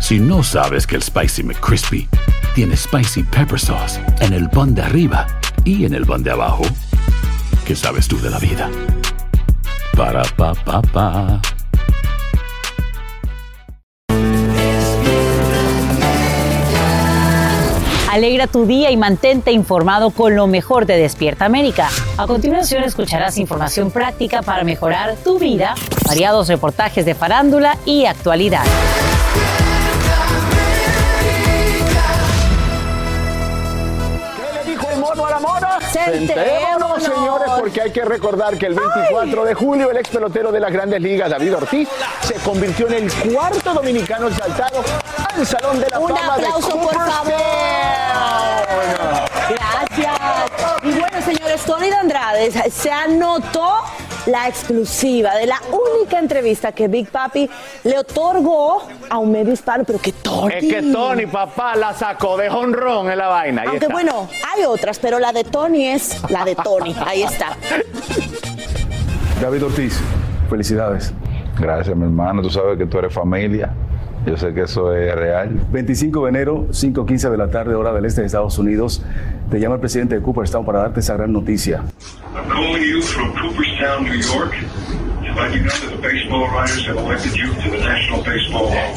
Si no sabes que el Spicy McCrispy tiene Spicy Pepper Sauce en el pan de arriba y en el pan de abajo, ¿qué sabes tú de la vida? Para, pa, pa, pa. Alegra tu día y mantente informado con lo mejor de Despierta América. A continuación escucharás información práctica para mejorar tu vida, variados reportajes de farándula y actualidad. Sentémonos, señores, porque hay que recordar que el 24 de julio el ex pelotero de las grandes ligas, David Ortiz, se convirtió en el cuarto dominicano exaltado al Salón de la Un Fama de aplauso, por favor. Gracias. Y bueno, señores, Tony de Andrade se anotó la exclusiva de la única entrevista que Big Papi le otorgó a un medio hispano, pero que Tony. Es que Tony, papá, la sacó de honrón en la vaina. Ahí Aunque está. bueno, hay otras, pero la de Tony es la de Tony. Ahí está. David Ortiz, felicidades. Gracias, mi hermano. Tú sabes que tú eres familia. Yo sé que eso es real. 25 de enero, 5.15 de la tarde, hora del este de Estados Unidos. Te llama el presidente de Cooperstown para darte esa gran noticia. I'm calling you from Cooperstown, New York, to let you know that the baseball writers have elected you to the National Baseball Hall.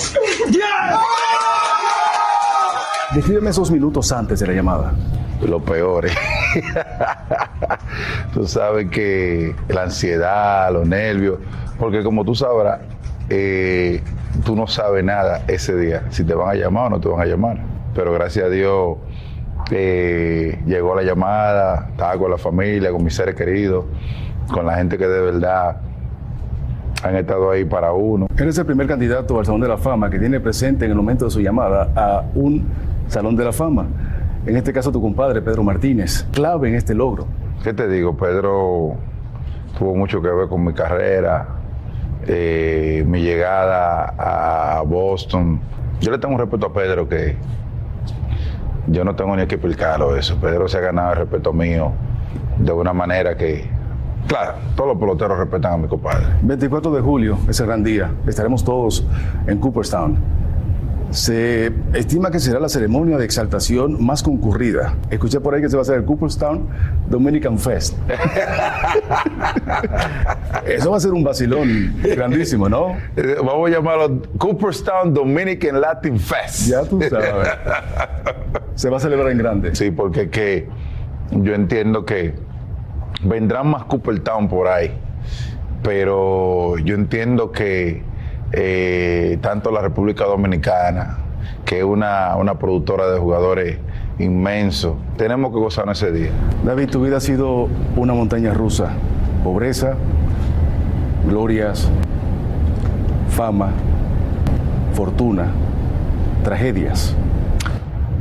Descríbeme esos minutos antes de la llamada. Lo peor. ¿eh? tú sabes que la ansiedad, los nervios, porque como tú sabrás, eh, tú no sabes nada ese día, si te van a llamar o no te van a llamar. Pero gracias a Dios eh, llegó la llamada, estaba con la familia, con mis seres queridos, con la gente que de verdad han estado ahí para uno. Eres el primer candidato al Salón de la Fama que tiene presente en el momento de su llamada a un Salón de la Fama. En este caso, tu compadre, Pedro Martínez, clave en este logro. ¿Qué te digo? Pedro tuvo mucho que ver con mi carrera, eh, mi llegada a Boston. Yo le tengo un respeto a Pedro que yo no tengo ni que explicarlo eso. Pedro se ha ganado el respeto mío de una manera que, claro, todos los peloteros respetan a mi compadre. 24 de julio, ese gran día, estaremos todos en Cooperstown. Se estima que será la ceremonia de exaltación más concurrida. Escuché por ahí que se va a hacer el Cooperstown Dominican Fest. Eso va a ser un vacilón grandísimo, ¿no? Eh, Vamos a llamarlo Cooperstown Dominican Latin Fest. Ya tú sabes. Se va a celebrar en grande. Sí, porque que yo entiendo que vendrán más Cooperstown por ahí, pero yo entiendo que eh, tanto la República Dominicana, que es una, una productora de jugadores inmenso, tenemos que gozar ese día. David, tu vida ha sido una montaña rusa. Pobreza, glorias, fama, fortuna, tragedias.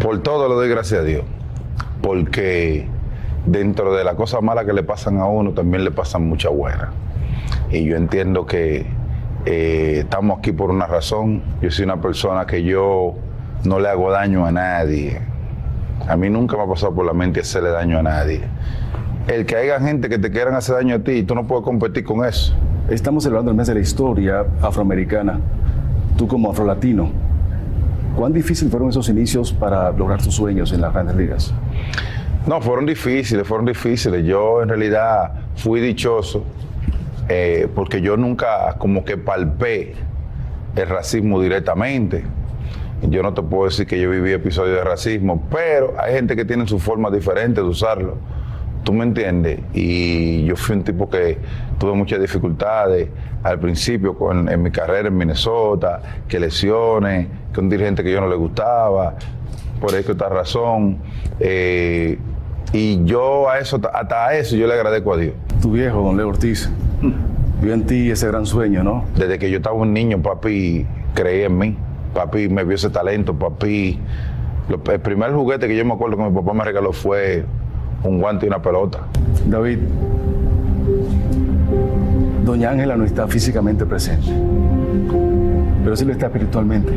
Por todo le doy gracias a Dios, porque dentro de las cosas malas que le pasan a uno, también le pasan muchas buenas. Y yo entiendo que eh, estamos aquí por una razón. Yo soy una persona que yo no le hago daño a nadie. A mí nunca me ha pasado por la mente hacerle daño a nadie. El que haya gente que te quieran hacer daño a ti, tú no puedes competir con eso. Estamos celebrando el mes de la historia afroamericana. Tú como afrolatino, ¿cuán difícil fueron esos inicios para lograr tus sueños en las grandes ligas? No, fueron difíciles, fueron difíciles. Yo en realidad fui dichoso eh, porque yo nunca como que palpé el racismo directamente. Yo no te puedo decir que yo viví episodios de racismo, pero hay gente que tiene su forma diferente de usarlo. ¿Tú me entiendes? Y yo fui un tipo que tuve muchas dificultades al principio con, en mi carrera en Minnesota, que lesiones, que un dirigente que yo no le gustaba, por esta razón. Eh, y yo a eso, hasta a eso yo le agradezco a Dios. Tu viejo, don Leo Ortiz, vio en ti ese gran sueño, ¿no? Desde que yo estaba un niño, papi creía en mí. Papi me vio ese talento, papi. Lo- el primer juguete que yo me acuerdo que mi papá me regaló fue un guante y una pelota. David, doña Ángela no está físicamente presente, pero sí lo está espiritualmente.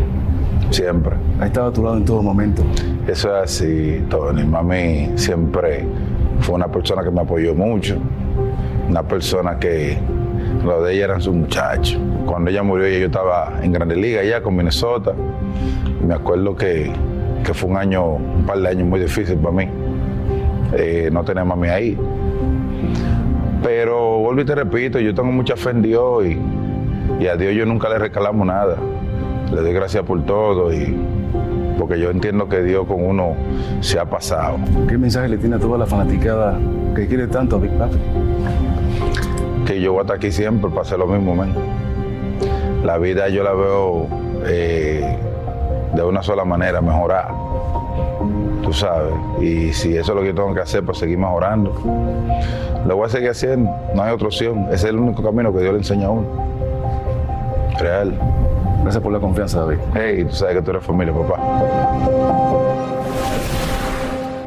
Siempre. Ha estado a tu lado en todo momento. Eso es así, Tony. Mami siempre fue una persona que me apoyó mucho, una persona que lo de ella eran sus muchachos. Cuando ella murió, yo estaba en Grandes Ligas ya con Minnesota. Me acuerdo que, que fue un año, un par de años muy difícil para mí. Eh, no tener a mami ahí. Pero vuelvo y te repito, yo tengo mucha fe en Dios y, y a Dios yo nunca le recalamo nada. Le doy gracias por todo y porque yo entiendo que Dios con uno se ha pasado. ¿Qué mensaje le tiene a toda la fanaticada que quiere tanto a Big Papi? Que yo voy a estar aquí siempre para hacer lo mismo, men. La vida yo la veo eh, de una sola manera, mejorar. Tú sabes. Y si eso es lo que yo tengo que hacer para seguir mejorando, lo voy a seguir haciendo. No hay otra opción. Ese es el único camino que Dios le enseña a uno. Real. Gracias por la confianza, David. Hey, tú sabes que tú eres familia, papá.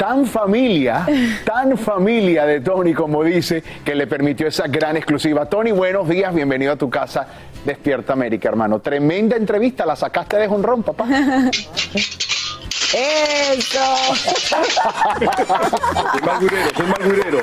Tan familia, tan familia de Tony, como dice, que le permitió esa gran exclusiva. Tony, buenos días, bienvenido a tu casa, Despierta América, hermano. Tremenda entrevista, la sacaste de jonrón, papá. Eso. Soy malgurero, soy malgurero.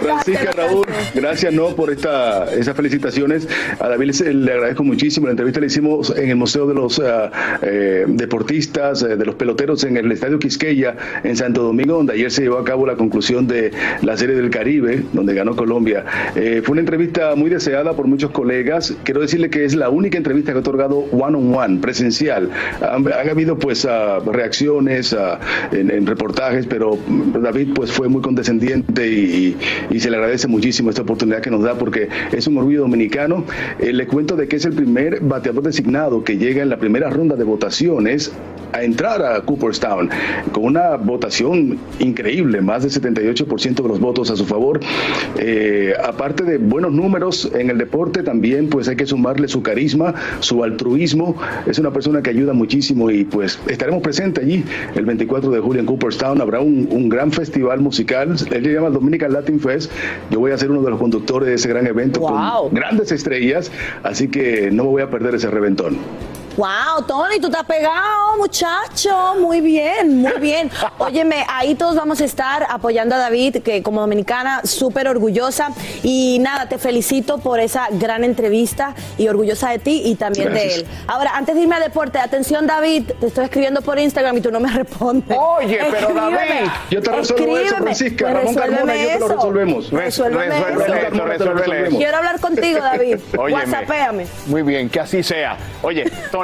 Francisca Raúl, gracias no por esta, esas felicitaciones. A David le, agradezco muchísimo. La entrevista la hicimos en el Museo de los ah, eh, Deportistas, eh, de los Peloteros, en el Estadio Quisqueya, en Santo Domingo, donde ayer se llevó a cabo la conclusión de la Serie del Caribe, donde ganó Colombia. Eh, fue una entrevista muy deseada por muchos colegas. Quiero decirle que es la única entrevista que ha otorgado one on one, presencial. Han, han habido pues ah, reacciones ah, en, reportajes, pero mm, David pues fue muy condescendiente y, y se le agradece muchísimo esta oportunidad que nos da porque es un orgullo dominicano. Eh, le cuento de que es el primer bateador designado que llega en la primera ronda de votaciones a entrar a Cooperstown con una votación increíble, más del 78% de los votos a su favor. Eh, aparte de buenos números en el deporte, también pues hay que sumarle su carisma, su altruismo. Es una persona que ayuda muchísimo y pues estaremos presentes allí el 24 de julio en Cooperstown. Habrá un, un gran festival musical, él le llama Dominican Latin Fest. Yo voy a ser uno de los conductores de ese gran evento Wow. con grandes estrellas, así que no me voy a perder ese reventón. Wow, Tony, tú estás pegado, muchacho. Muy bien, muy bien. Óyeme, ahí todos vamos a estar apoyando a David, que como dominicana, súper orgullosa. Y nada, te felicito por esa gran entrevista y orgullosa de ti y también de él. Ahora, antes de irme a deporte, atención, David, te estoy escribiendo por Instagram y tú no me respondes. Oye, pero Escríbeme. David, yo te resuelvo eso. Francisca. Pues Ramón Carmona y yo te lo resuélveme resolvemos. eso. Resuélveme Resuélvele eso. esto. Quiero hablar contigo, David. Óyeme. WhatsAppéame. Muy bien, que así sea. Oye, Tony,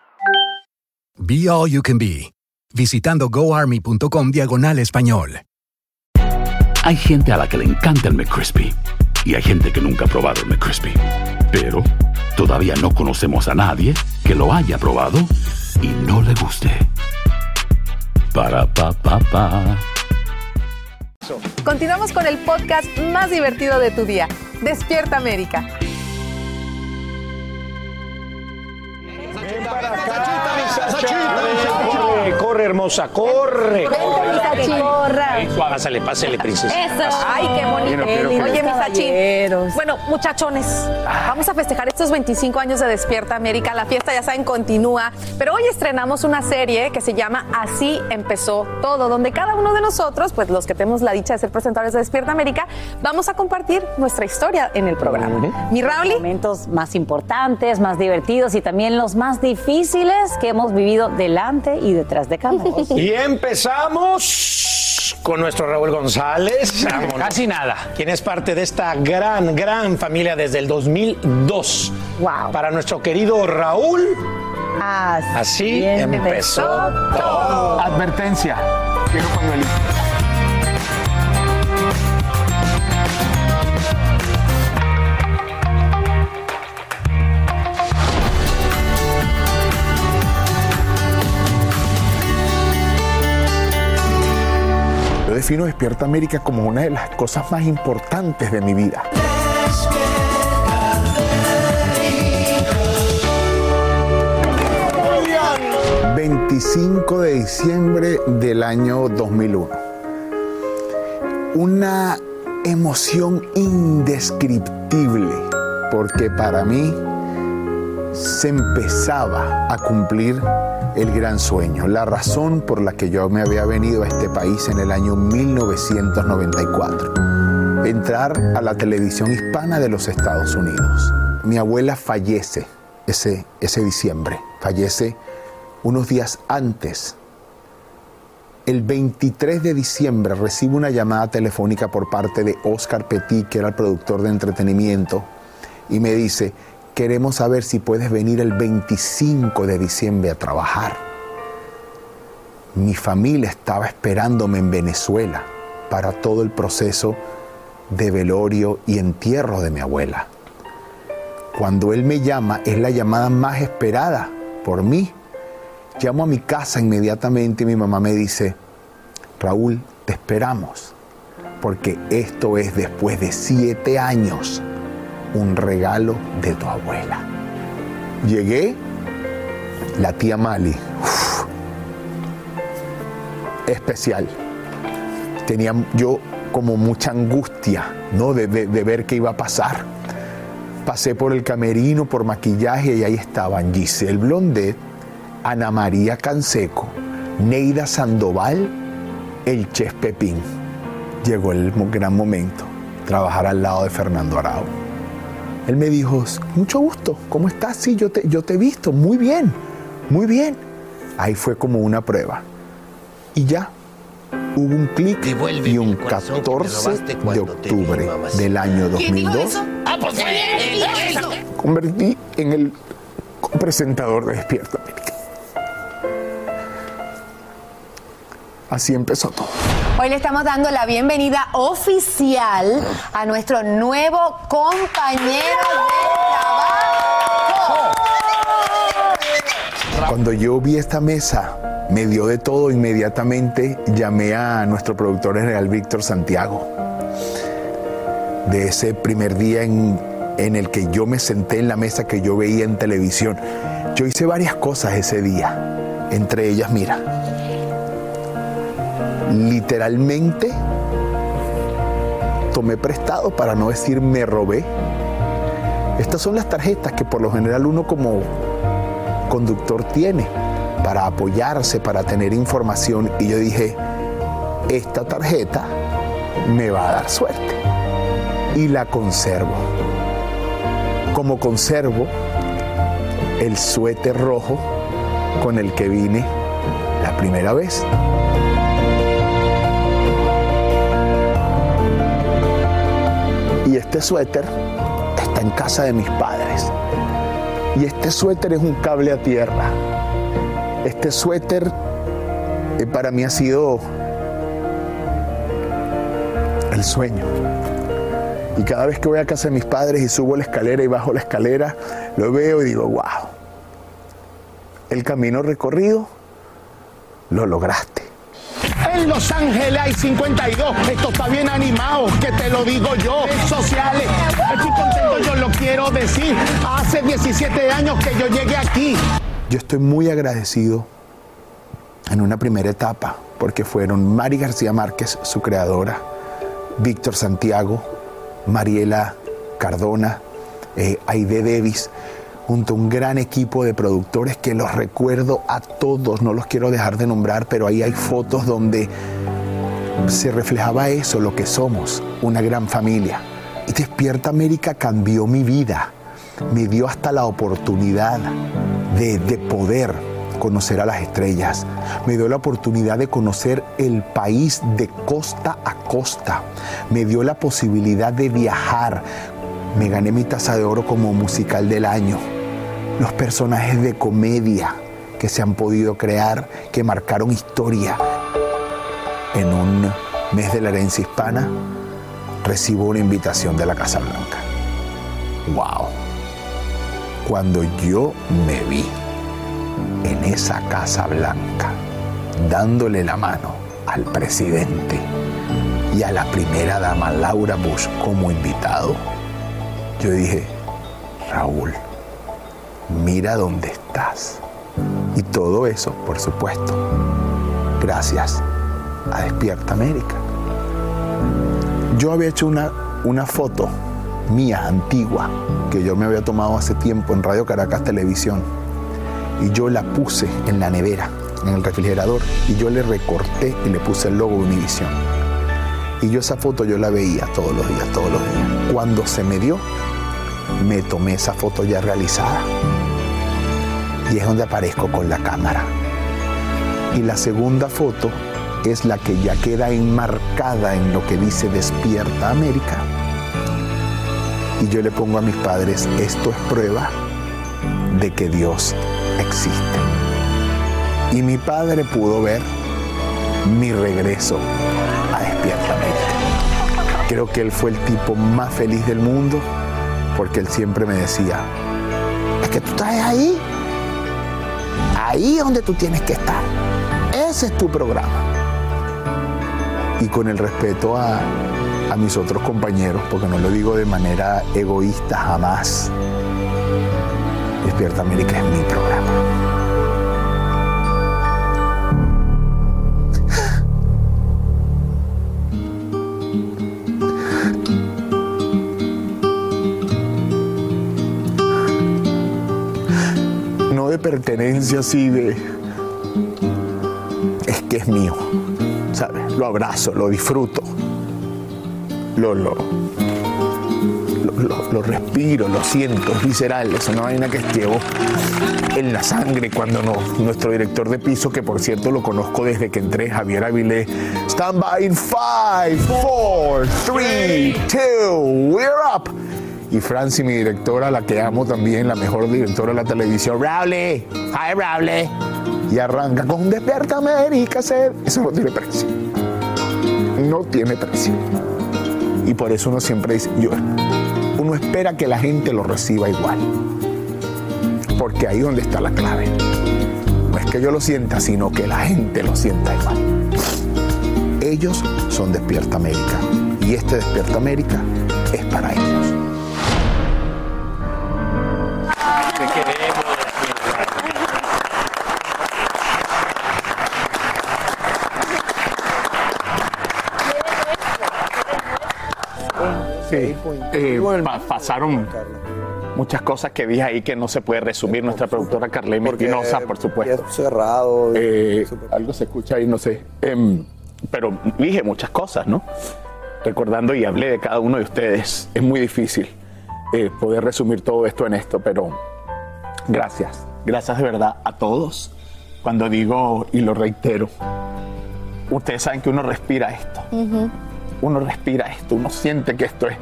Be All You Can Be, visitando goarmy.com diagonal español. Hay gente a la que le encanta el McCrispy y hay gente que nunca ha probado el McCrispy. Pero todavía no conocemos a nadie que lo haya probado y no le guste. Para pa pa pa. Continuamos con el podcast más divertido de tu día. Despierta América. Vem para cá, Satita, Satita, Satita. Corre, corre, hermosa, corre. Corra. Pásale, pásale, princesa. Eso. Ay, qué bonito. Oye, mis achín. Bueno, muchachones, vamos a festejar estos 25 años de Despierta América. La fiesta, ya saben, continúa. Pero hoy estrenamos una serie que se llama Así empezó todo, donde cada uno de nosotros, pues los que tenemos la dicha de ser presentadores de Despierta América, vamos a compartir nuestra historia en el programa. Mi Rauli. Momentos más importantes, más divertidos y también los más difíciles que hemos vivido delante y detrás de cámaras. Y empezamos con nuestro Raúl González. Casi nada. Quien es parte de esta gran, gran familia desde el 2002. Wow. Para nuestro querido Raúl, así empezó todo. Advertencia. Quiero pañuelito. Despierta América como una de las cosas más importantes de mi vida. 25 de diciembre del año 2001. Una emoción indescriptible, porque para mí se empezaba a cumplir el gran sueño, la razón por la que yo me había venido a este país en el año 1994, entrar a la televisión hispana de los Estados Unidos. Mi abuela fallece ese, ese diciembre, fallece unos días antes. El 23 de diciembre recibo una llamada telefónica por parte de Oscar Petit, que era el productor de entretenimiento, y me dice, queremos saber si puedes venir el 25 de diciembre a trabajar. Mi familia estaba esperándome en Venezuela para todo el proceso de velorio y entierro de mi abuela. Cuando él me llama, es la llamada más esperada por mí. Llamo a mi casa inmediatamente y mi mamá me dice, Raúl, te esperamos, porque esto es después de siete años un regalo de tu abuela. Llegué, la tía Mali, especial. Tenía yo como mucha angustia, ¿no? De, de- ver qué iba a pasar. Pasé por el camerino, por maquillaje y ahí estaban Giselle Blondet, Ana María Canseco, Neida Sandoval, el chef Pepín. Llegó el gran momento, trabajar al lado de Fernando Arau. Él me dijo, mucho gusto, ¿cómo estás? Sí, yo te, yo te he visto, muy bien, muy bien. Ahí fue como una prueba. Y ya, hubo un clic y un 14 de octubre del año 2002 Ah, pues él hizo. convertí en el presentador de Despierta América. Así empezó todo. Hoy le estamos dando la bienvenida oficial a nuestro nuevo compañero de trabajo. Cuando yo vi esta mesa, me dio de todo inmediatamente, llamé a nuestro productor general Víctor Santiago. De ese primer día en, en el que yo me senté en la mesa que yo veía en televisión. Yo hice varias cosas ese día. Entre ellas, mira, literalmente tomé prestado, para no decir me robé. Estas son las tarjetas que por lo general uno como conductor tiene para apoyarse, para tener información. Y yo dije, esta tarjeta me va a dar suerte. Y la conservo. Como conservo el suéter rojo con el que vine la primera vez. Este suéter está en casa de mis padres. Y este suéter es un cable a tierra. Este suéter eh, para mí ha sido el sueño. Y cada vez que voy a casa de mis padres y subo la escalera y bajo la escalera, lo veo y digo, wow, el camino recorrido lo lograste. En Los Ángeles hay 52. Esto está bien animado, que te lo digo yo. Sociales. Estoy contento, yo lo quiero decir. Hace 17 años que yo llegué aquí. Yo estoy muy agradecido en una primera etapa porque fueron Mari García Márquez, su creadora, Víctor Santiago, Mariela Cardona, eh, Aide Davis, junto a un gran equipo de productores que los recuerdo a todos, no los quiero dejar de nombrar, pero ahí hay fotos donde se reflejaba eso, lo que somos, una gran familia. Y Despierta América cambió mi vida, me dio hasta la oportunidad de, de poder conocer a las estrellas, me dio la oportunidad de conocer el país de costa a costa, me dio la posibilidad de viajar, me gané mi taza de oro como musical del año, los personajes de comedia que se han podido crear, que marcaron historia. En un mes de la herencia hispana, recibo una invitación de la Casa Blanca. ¡Wow! Cuando yo me vi en esa Casa Blanca, dándole la mano al presidente y a la primera dama Laura Bush como invitado, yo dije, Raúl, mira dónde estás. Y todo eso, por supuesto, gracias a Despierta América. Yo había hecho una, una foto mía, antigua, que yo me había tomado hace tiempo en Radio Caracas Televisión. Y yo la puse en la nevera, en el refrigerador, y yo le recorté y le puse el logo de Univision. Y yo esa foto yo la veía todos los días, todos los días. Cuando se me dio, me tomé esa foto ya realizada. Y es donde aparezco con la cámara. Y la segunda foto es la que ya queda enmarcada en lo que dice Despierta América. Y yo le pongo a mis padres, esto es prueba de que Dios existe. Y mi padre pudo ver mi regreso a Despierta América. Creo que él fue el tipo más feliz del mundo porque él siempre me decía, es que tú estás ahí, ahí es donde tú tienes que estar. Ese es tu programa. Y con el respeto a, mis otros compañeros, porque no lo digo de manera egoísta jamás, Despierta América es mi programa. Pertenencia así de... Es que es mío, ¿sabes? Lo abrazo, lo disfruto, lo, lo, lo, lo- respiro, lo siento, es visceral, es una vaina que llevo en la sangre cuando no, nuestro director de piso, que por cierto lo conozco desde que entré, Javier Avilé, stand by in 5, 4, 3, 2, we're up. Y Franci, mi directora, la que amo también, la mejor directora de la televisión, Rowley, hi Rowley. Y arranca con Despierta América. Eso no tiene precio. No tiene precio. Y por eso uno siempre dice, yo, uno espera que la gente lo reciba igual. Porque ahí es donde está la clave. No es que yo lo sienta, sino que la gente lo sienta igual. Ellos son Despierta América. Y este Despierta América es para ellos. Sí, eh, pa- pasaron muchas cosas que dije ahí que no se puede resumir. Nuestra productora Carlene Espinosa, por supuesto. cerrado. algo se escucha ahí, no sé. Em, pero dije muchas cosas, ¿no? Recordando y hablé de cada uno de ustedes. Es muy difícil eh, poder resumir todo esto en esto, pero gracias. Gracias de verdad a todos. Cuando digo y lo reitero, ustedes saben que uno respira esto uno respira esto, uno siente que esto es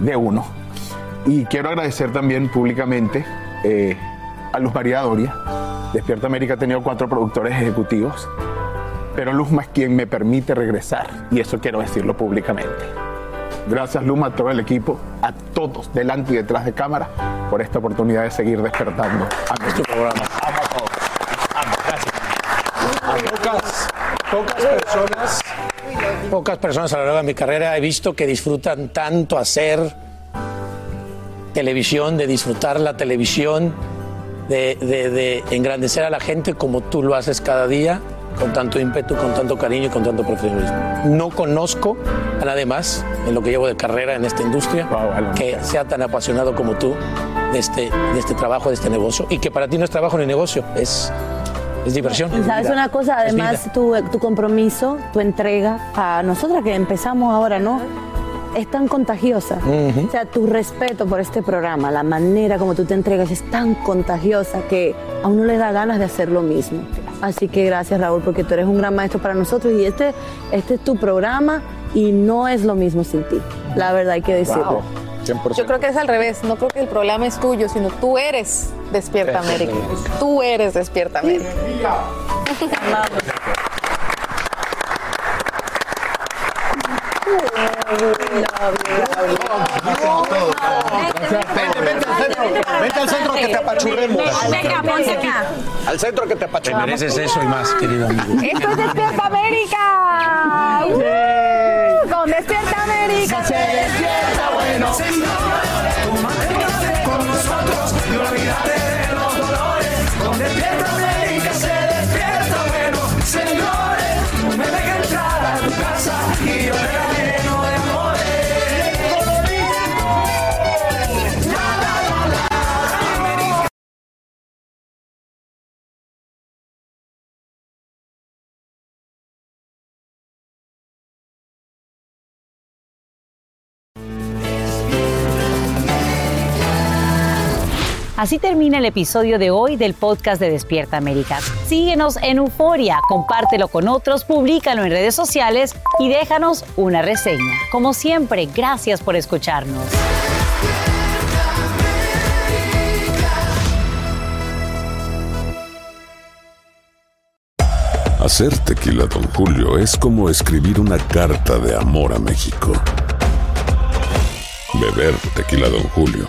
de uno. Y quiero agradecer también públicamente eh, a Luz María Doria. Despierta América ha tenido cuatro productores ejecutivos, pero Luzma es quien me permite regresar, y eso quiero decirlo públicamente. Gracias Luma, a todo el equipo, a todos, delante y detrás de cámara, por esta oportunidad de seguir despertando a nuestro programa. Amo a todos. Amo, gracias. Pocas, Pocas personas, pocas personas a lo largo de mi carrera he visto que disfrutan tanto hacer televisión, de disfrutar la televisión, de, de- de engrandecer a la gente como tú lo haces cada día, con tanto ímpetu, con tanto cariño y con tanto profesionalismo. No conozco a nadie más en lo que llevo de carrera en esta industria que sea tan apasionado como tú de este, de este trabajo, de este negocio, y que para ti no es trabajo ni negocio, es, es diversión. Y sabes una cosa, además tu, tu compromiso, tu entrega a nosotras que empezamos ahora, ¿no? Es tan contagiosa. O sea, tu respeto por este programa, la manera como tú te entregas es tan contagiosa que a uno le da ganas de hacer lo mismo. Así que gracias Raúl porque tú eres un gran maestro para nosotros y este, este es tu programa y no es lo mismo sin ti. La verdad hay que decirlo. Yo creo que es al revés. No creo que el programa es tuyo, sino tú eres Despierta América. Tú eres Despierta América. Vente, vente al centro. Vente al centro que te apachurremos. Venga, ponte acá. Al centro que te Te apachurremos. mereces eso y más, querido amigo. Esto es Despierta América. ¡Uh! Con Despierta América Con nosotros y olvídate de los dolores. Con Despierta América Así termina el episodio de hoy del podcast de Despierta América. Síguenos en Euforia, compártelo con otros, públicalo en redes sociales y déjanos una reseña. Como siempre, gracias por escucharnos. Hacer tequila, Don Julio, es como escribir una carta de amor a México. Beber tequila, Don Julio,